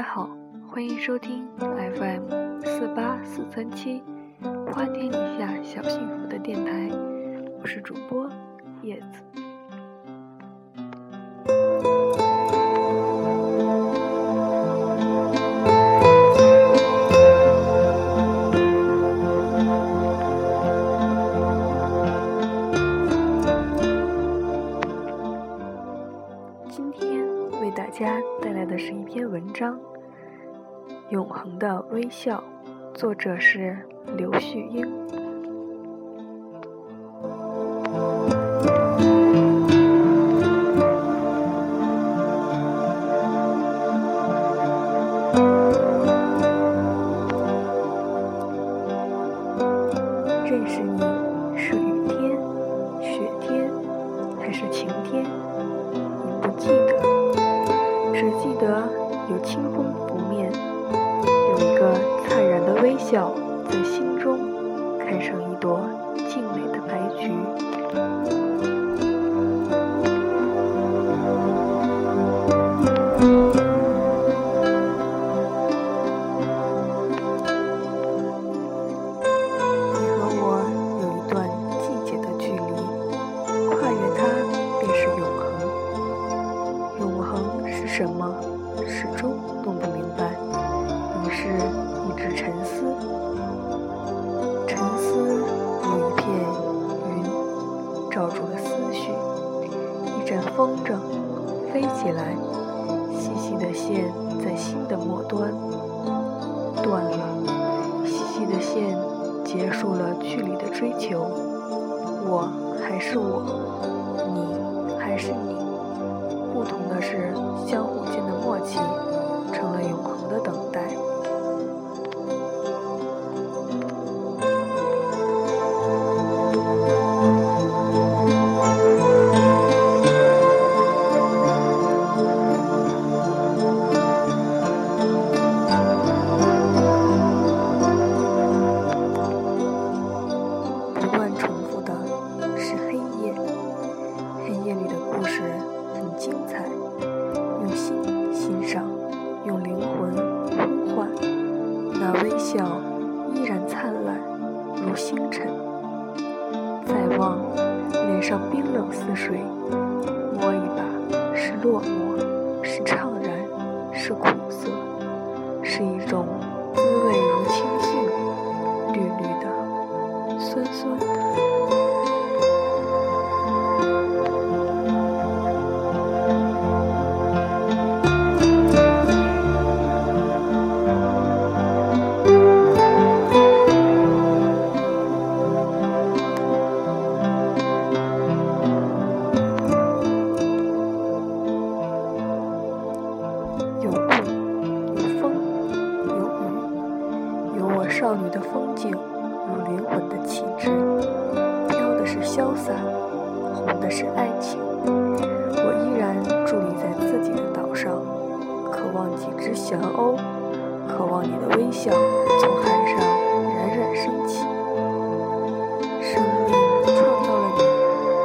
大家好，欢迎收听 FM 四八四三七花天底下小幸福的电台，我是主播叶子。微笑》，作者是刘旭英。认识你是雨天、雪天，还是晴天？你不记得，只记得有清风拂面，笑在心中开上一朵静美的白菊。罩住了思绪。一阵风筝飞起来，细细的线在心的末端断了。细细的线结束了距离的追求，我还是我，你还是你，不同的是相互间的默契成了永恒的等待。笑依然灿烂如星辰。再望，脸上冰冷似水，摸一把是落寞，是怅然，是苦涩，是一种滋味少女的风景，如灵魂的气质。飘的是潇洒，红的是爱情。我依然伫立在自己的岛上，渴望几只翔鸥，渴望你的微笑从海上冉冉升起。生命创造了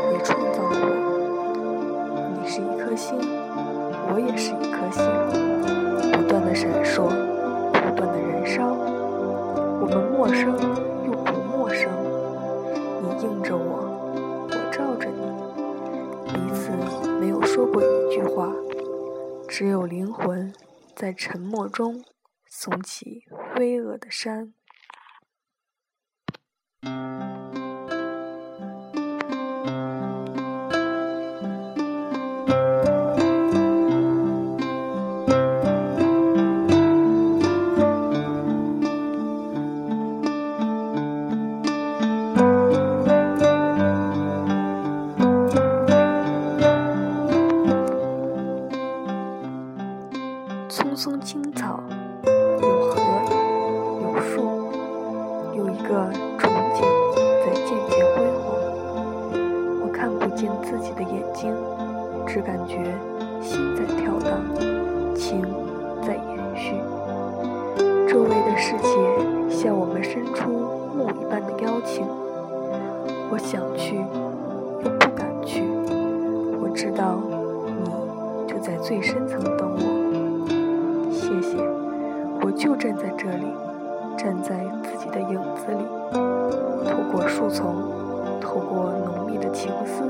你，也创造了我。你是一颗星，我也是一颗星。不断的闪烁，不断的燃烧。我们陌生又不陌生，你映着我，我照着你，彼此没有说过一句话，只有灵魂在沉默中耸起巍峨的山。我想去，又不敢去。我知道，你就在最深层等我。谢谢，我就站在这里，站在自己的影子里，透过树丛，透过浓密的情思，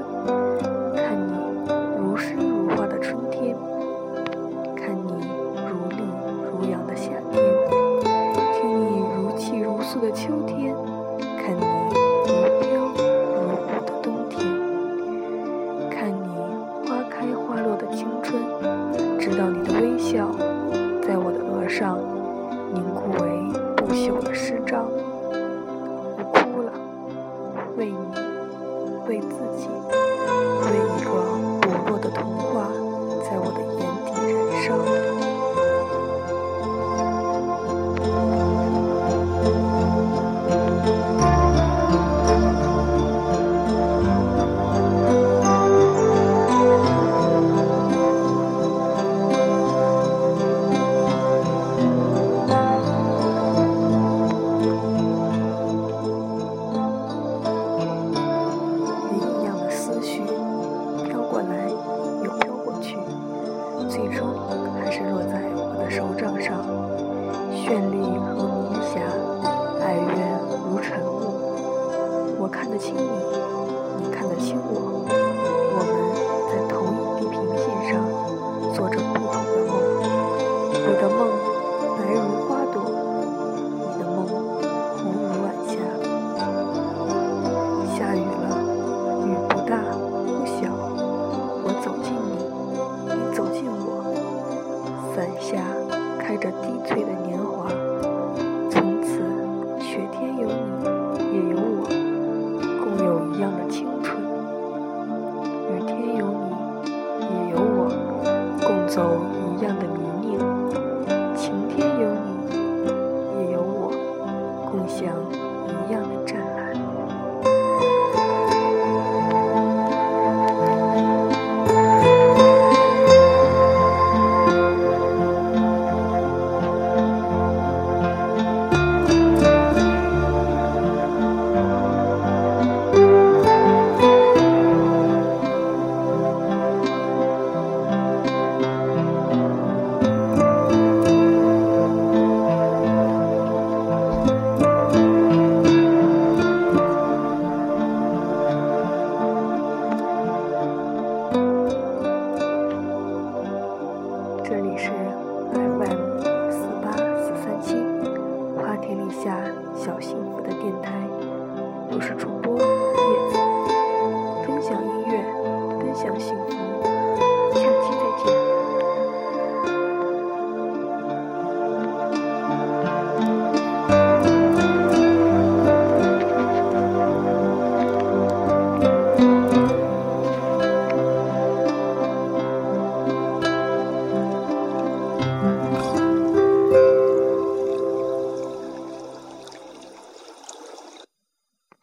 最终还是落在我的手掌上，绚丽如云霞，哀怨如晨雾，我看得清你，你看得清我。开着低垂的年我的电台，我是主播叶子，分享音乐，分享幸福。